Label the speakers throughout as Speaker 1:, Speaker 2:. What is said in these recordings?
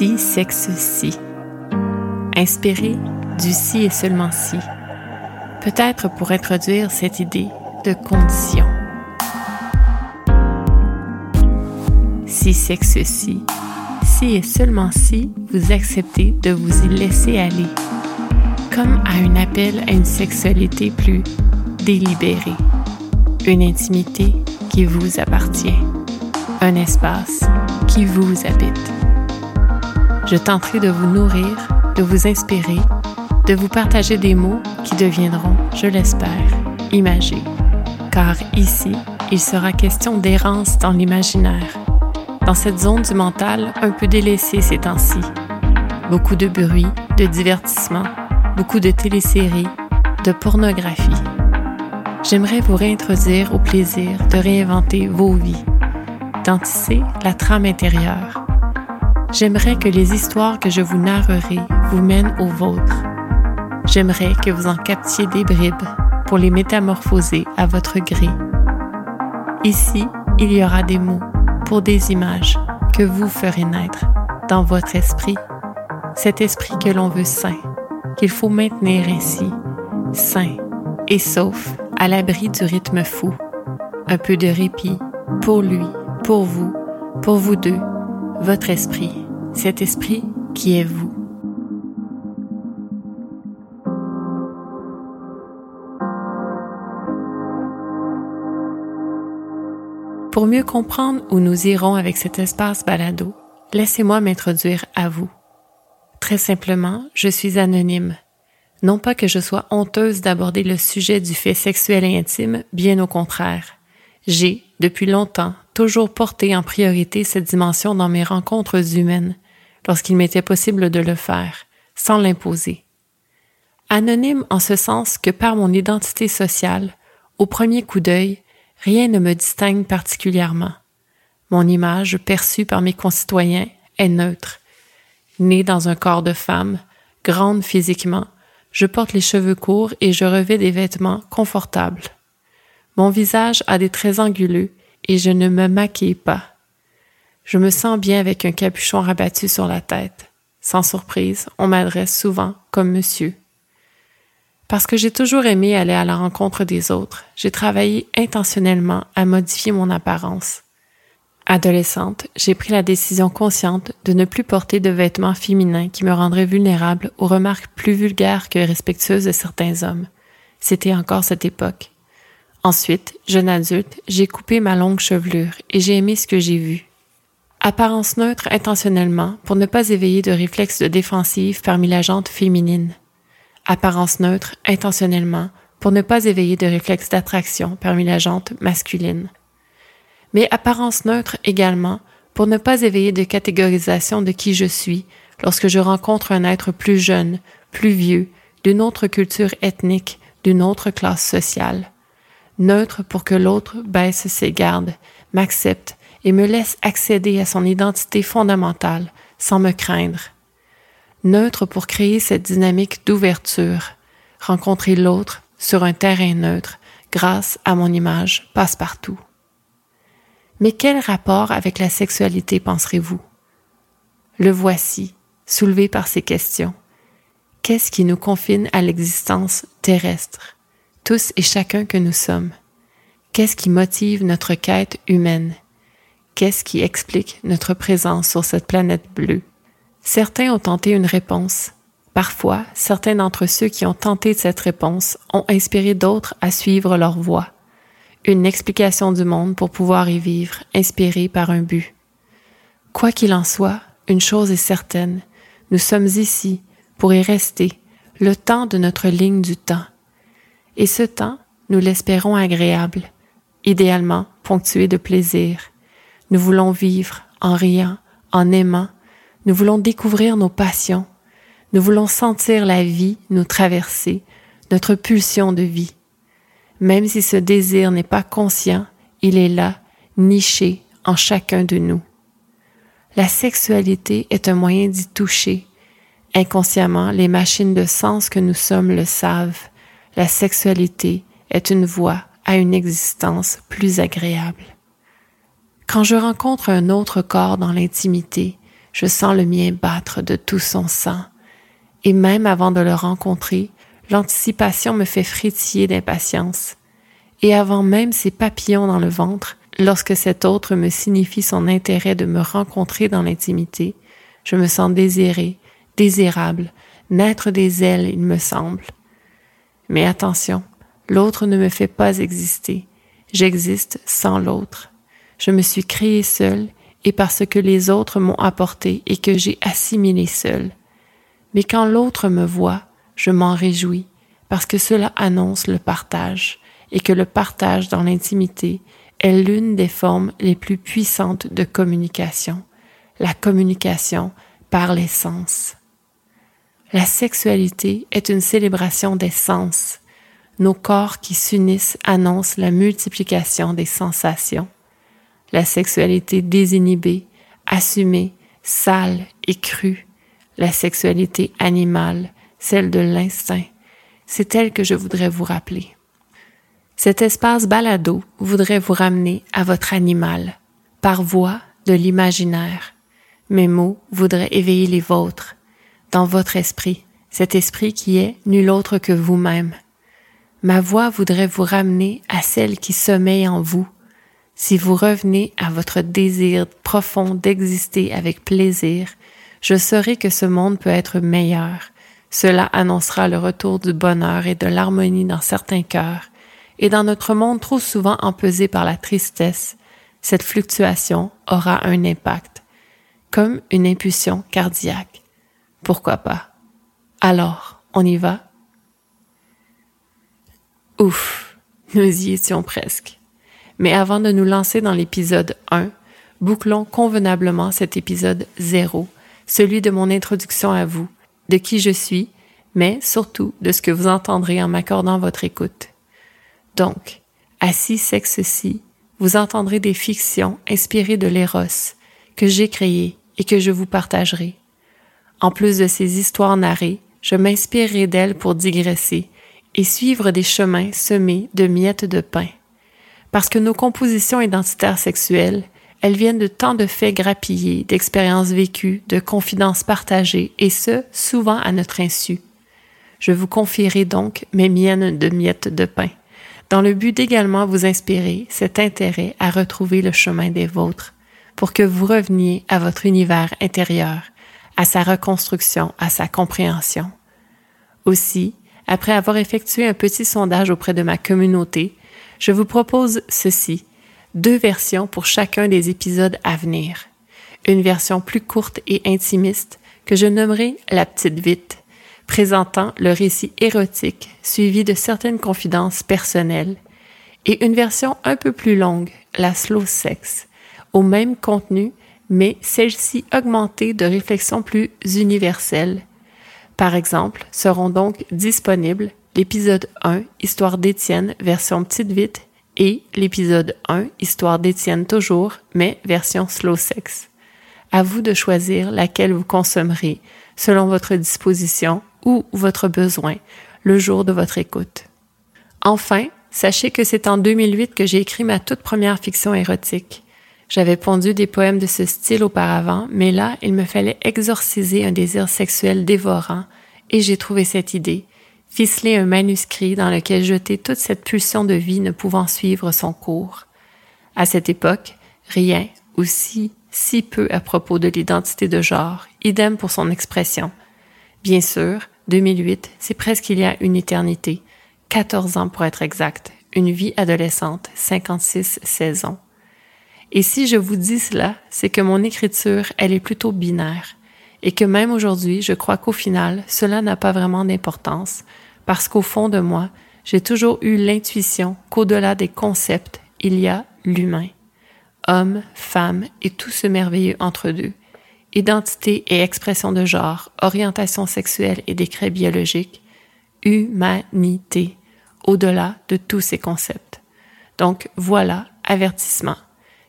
Speaker 1: Si, sexe, si. Inspiré du si et seulement si. Peut-être pour introduire cette idée de condition. Si, sexe, si. Si et seulement si vous acceptez de vous y laisser aller. Comme à un appel à une sexualité plus délibérée. Une intimité qui vous appartient. Un espace qui vous habite. Je tenterai de vous nourrir, de vous inspirer, de vous partager des mots qui deviendront, je l'espère, imagés. Car ici, il sera question d'errance dans l'imaginaire, dans cette zone du mental un peu délaissée ces temps-ci. Beaucoup de bruit, de divertissement, beaucoup de téléséries, de pornographie. J'aimerais vous réintroduire au plaisir de réinventer vos vies, d'antisser la trame intérieure, J'aimerais que les histoires que je vous narrerai vous mènent aux vôtres. J'aimerais que vous en captiez des bribes pour les métamorphoser à votre gré. Ici, il y aura des mots pour des images que vous ferez naître dans votre esprit, cet esprit que l'on veut sain, qu'il faut maintenir ainsi, sain et sauf, à l'abri du rythme fou. Un peu de répit pour lui, pour vous, pour vous deux, votre esprit, cet esprit qui est vous. Pour mieux comprendre où nous irons avec cet espace balado, laissez-moi m'introduire à vous. Très simplement, je suis anonyme. Non pas que je sois honteuse d'aborder le sujet du fait sexuel et intime, bien au contraire. J'ai, depuis longtemps, toujours porté en priorité cette dimension dans mes rencontres humaines, lorsqu'il m'était possible de le faire, sans l'imposer. Anonyme en ce sens que par mon identité sociale, au premier coup d'œil, rien ne me distingue particulièrement. Mon image perçue par mes concitoyens est neutre. Née dans un corps de femme, grande physiquement, je porte les cheveux courts et je revais des vêtements confortables. Mon visage a des traits anguleux et je ne me maquille pas. Je me sens bien avec un capuchon rabattu sur la tête. Sans surprise, on m'adresse souvent comme monsieur. Parce que j'ai toujours aimé aller à la rencontre des autres, j'ai travaillé intentionnellement à modifier mon apparence. Adolescente, j'ai pris la décision consciente de ne plus porter de vêtements féminins qui me rendraient vulnérable aux remarques plus vulgaires que respectueuses de certains hommes. C'était encore cette époque. Ensuite, jeune adulte, j'ai coupé ma longue chevelure et j'ai aimé ce que j'ai vu. Apparence neutre intentionnellement pour ne pas éveiller de réflexes de défensive parmi la jante féminine. Apparence neutre intentionnellement pour ne pas éveiller de réflexes d'attraction parmi la jante masculine. Mais apparence neutre également pour ne pas éveiller de catégorisation de qui je suis lorsque je rencontre un être plus jeune, plus vieux, d'une autre culture ethnique, d'une autre classe sociale neutre pour que l'autre baisse ses gardes, m'accepte et me laisse accéder à son identité fondamentale sans me craindre. Neutre pour créer cette dynamique d'ouverture, rencontrer l'autre sur un terrain neutre grâce à mon image passe-partout. Mais quel rapport avec la sexualité penserez-vous? Le voici, soulevé par ces questions. Qu'est-ce qui nous confine à l'existence terrestre? Tous et chacun que nous sommes. Qu'est-ce qui motive notre quête humaine? Qu'est-ce qui explique notre présence sur cette planète bleue? Certains ont tenté une réponse. Parfois, certains d'entre ceux qui ont tenté cette réponse ont inspiré d'autres à suivre leur voie. Une explication du monde pour pouvoir y vivre, inspirée par un but. Quoi qu'il en soit, une chose est certaine, nous sommes ici pour y rester, le temps de notre ligne du temps, et ce temps, nous l'espérons agréable, idéalement ponctué de plaisir. Nous voulons vivre en riant, en aimant, nous voulons découvrir nos passions, nous voulons sentir la vie nous traverser, notre pulsion de vie. Même si ce désir n'est pas conscient, il est là, niché en chacun de nous. La sexualité est un moyen d'y toucher. Inconsciemment, les machines de sens que nous sommes le savent la sexualité est une voie à une existence plus agréable. Quand je rencontre un autre corps dans l'intimité, je sens le mien battre de tout son sang. Et même avant de le rencontrer, l'anticipation me fait frétiller d'impatience. Et avant même ces papillons dans le ventre, lorsque cet autre me signifie son intérêt de me rencontrer dans l'intimité, je me sens désiré, désirable, naître des ailes, il me semble. Mais attention, l'autre ne me fait pas exister. J'existe sans l'autre. Je me suis créé seul et parce que les autres m'ont apporté et que j'ai assimilé seul. Mais quand l'autre me voit, je m'en réjouis parce que cela annonce le partage et que le partage dans l'intimité est l'une des formes les plus puissantes de communication, la communication par les sens. La sexualité est une célébration des sens. Nos corps qui s'unissent annoncent la multiplication des sensations. La sexualité désinhibée, assumée, sale et crue, la sexualité animale, celle de l'instinct, c'est elle que je voudrais vous rappeler. Cet espace balado voudrait vous ramener à votre animal, par voie de l'imaginaire. Mes mots voudraient éveiller les vôtres, dans votre esprit, cet esprit qui est nul autre que vous-même. Ma voix voudrait vous ramener à celle qui sommeille en vous. Si vous revenez à votre désir profond d'exister avec plaisir, je saurai que ce monde peut être meilleur. Cela annoncera le retour du bonheur et de l'harmonie dans certains cœurs, et dans notre monde trop souvent empesé par la tristesse, cette fluctuation aura un impact, comme une impulsion cardiaque. Pourquoi pas? Alors, on y va? Ouf, nous y étions presque. Mais avant de nous lancer dans l'épisode 1, bouclons convenablement cet épisode 0, celui de mon introduction à vous, de qui je suis, mais surtout de ce que vous entendrez en m'accordant votre écoute. Donc, à six sexe-ci, vous entendrez des fictions inspirées de l'éros que j'ai créées et que je vous partagerai. En plus de ces histoires narrées, je m'inspirerai d'elles pour digresser et suivre des chemins semés de miettes de pain. Parce que nos compositions identitaires sexuelles, elles viennent de tant de faits grappillés, d'expériences vécues, de confidences partagées, et ce, souvent à notre insu. Je vous confierai donc mes miennes de miettes de pain dans le but d'également vous inspirer cet intérêt à retrouver le chemin des vôtres, pour que vous reveniez à votre univers intérieur, à sa reconstruction, à sa compréhension. Aussi, après avoir effectué un petit sondage auprès de ma communauté, je vous propose ceci, deux versions pour chacun des épisodes à venir. Une version plus courte et intimiste que je nommerai la petite vite, présentant le récit érotique suivi de certaines confidences personnelles, et une version un peu plus longue, la slow sex, au même contenu, mais celle-ci augmentée de réflexions plus universelles. Par exemple, seront donc disponibles l'épisode 1, Histoire d'Étienne, version petite vite, et l'épisode 1, Histoire d'Étienne toujours, mais version slow sex. À vous de choisir laquelle vous consommerez selon votre disposition ou votre besoin le jour de votre écoute. Enfin, sachez que c'est en 2008 que j'ai écrit ma toute première fiction érotique. J'avais pondu des poèmes de ce style auparavant, mais là, il me fallait exorciser un désir sexuel dévorant, et j'ai trouvé cette idée, ficeler un manuscrit dans lequel jeter toute cette pulsion de vie ne pouvant suivre son cours. À cette époque, rien, ou si, si peu à propos de l'identité de genre, idem pour son expression. Bien sûr, 2008, c'est presque il y a une éternité, 14 ans pour être exact, une vie adolescente, 56 saisons. Et si je vous dis cela, c'est que mon écriture, elle est plutôt binaire, et que même aujourd'hui, je crois qu'au final, cela n'a pas vraiment d'importance, parce qu'au fond de moi, j'ai toujours eu l'intuition qu'au-delà des concepts, il y a l'humain. Homme, femme et tout ce merveilleux entre deux identité et expression de genre, orientation sexuelle et décret biologique, humanité, au-delà de tous ces concepts. Donc voilà, avertissement.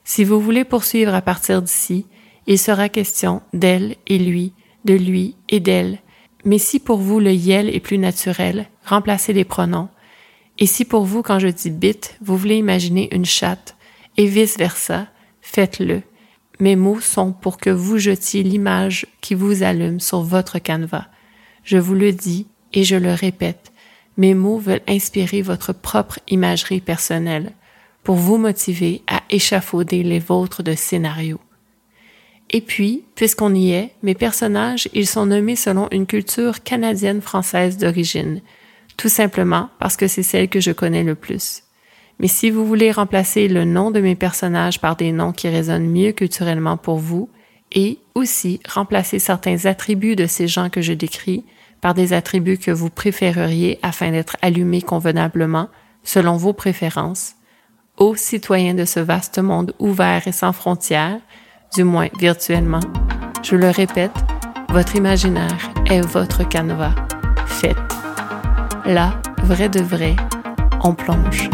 Speaker 1: Si vous voulez poursuivre à partir d'ici, il sera question d'elle et lui, de lui et d'elle. Mais si pour vous le yel est plus naturel, remplacez les pronoms. Et si pour vous, quand je dis bit, vous voulez imaginer une chatte, et vice versa, faites-le mes mots sont pour que vous jetiez l'image qui vous allume sur votre canevas. Je vous le dis et je le répète, mes mots veulent inspirer votre propre imagerie personnelle pour vous motiver à échafauder les vôtres de scénarios. Et puis, puisqu'on y est, mes personnages, ils sont nommés selon une culture canadienne-française d'origine, tout simplement parce que c'est celle que je connais le plus. Mais si vous voulez remplacer le nom de mes personnages par des noms qui résonnent mieux culturellement pour vous, et aussi remplacer certains attributs de ces gens que je décris par des attributs que vous préféreriez afin d'être allumés convenablement, selon vos préférences, ô citoyens de ce vaste monde ouvert et sans frontières, du moins virtuellement, je le répète, votre imaginaire est votre canevas. Faites. Là, vrai de vrai, on plonge.